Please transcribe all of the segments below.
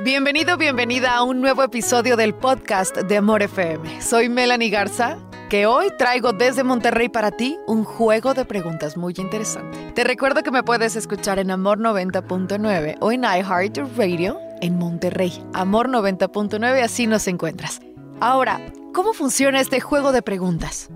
Bienvenido, bienvenida a un nuevo episodio del podcast de Amor FM. Soy Melanie Garza, que hoy traigo desde Monterrey para ti un juego de preguntas muy interesante. Te recuerdo que me puedes escuchar en Amor 90.9 o en iHeartRadio en Monterrey. Amor 90.9, así nos encuentras. Ahora, ¿cómo funciona este juego de preguntas?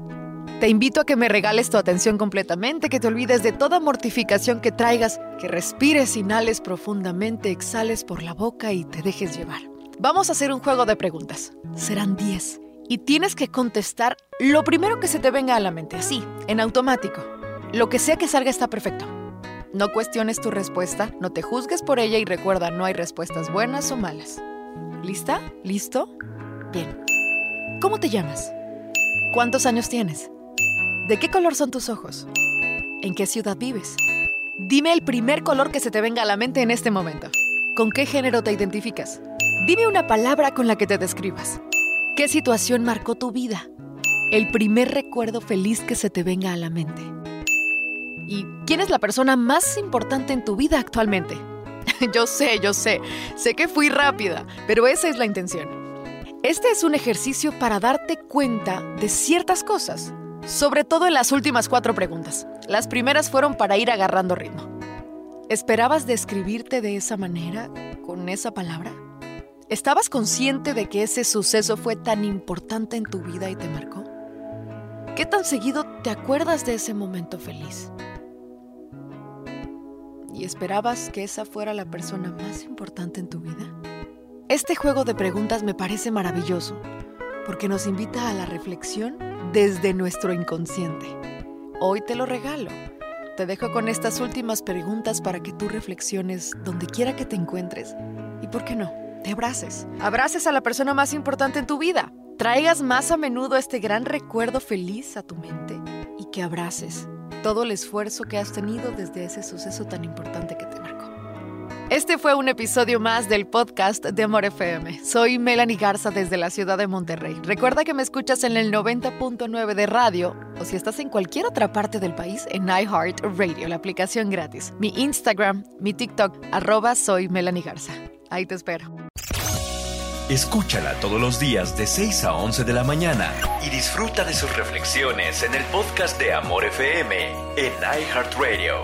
Te invito a que me regales tu atención completamente, que te olvides de toda mortificación que traigas, que respires, inhales profundamente, exhales por la boca y te dejes llevar. Vamos a hacer un juego de preguntas. Serán 10. Y tienes que contestar lo primero que se te venga a la mente, así, en automático. Lo que sea que salga está perfecto. No cuestiones tu respuesta, no te juzgues por ella y recuerda, no hay respuestas buenas o malas. ¿Lista? ¿Listo? Bien. ¿Cómo te llamas? ¿Cuántos años tienes? ¿De qué color son tus ojos? ¿En qué ciudad vives? Dime el primer color que se te venga a la mente en este momento. ¿Con qué género te identificas? Dime una palabra con la que te describas. ¿Qué situación marcó tu vida? El primer recuerdo feliz que se te venga a la mente. ¿Y quién es la persona más importante en tu vida actualmente? yo sé, yo sé, sé que fui rápida, pero esa es la intención. Este es un ejercicio para darte cuenta de ciertas cosas sobre todo en las últimas cuatro preguntas. Las primeras fueron para ir agarrando ritmo. ¿Esperabas describirte de esa manera, con esa palabra? ¿Estabas consciente de que ese suceso fue tan importante en tu vida y te marcó? ¿Qué tan seguido te acuerdas de ese momento feliz? ¿Y esperabas que esa fuera la persona más importante en tu vida? Este juego de preguntas me parece maravilloso porque nos invita a la reflexión desde nuestro inconsciente. Hoy te lo regalo. Te dejo con estas últimas preguntas para que tú reflexiones donde quiera que te encuentres y, ¿por qué no? Te abraces. Abraces a la persona más importante en tu vida. Traigas más a menudo este gran recuerdo feliz a tu mente y que abraces todo el esfuerzo que has tenido desde ese suceso tan importante que te marcó. Este fue un episodio más del podcast de Amor FM. Soy Melanie Garza desde la ciudad de Monterrey. Recuerda que me escuchas en el 90.9 de radio o si estás en cualquier otra parte del país en iHeartRadio, la aplicación gratis. Mi Instagram, mi TikTok, arroba soy Melanie Garza. Ahí te espero. Escúchala todos los días de 6 a 11 de la mañana y disfruta de sus reflexiones en el podcast de Amor FM en iHeartRadio.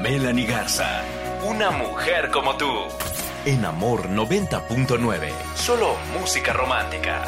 Melanie Garza una mujer como tú. En Amor 90.9. Solo música romántica.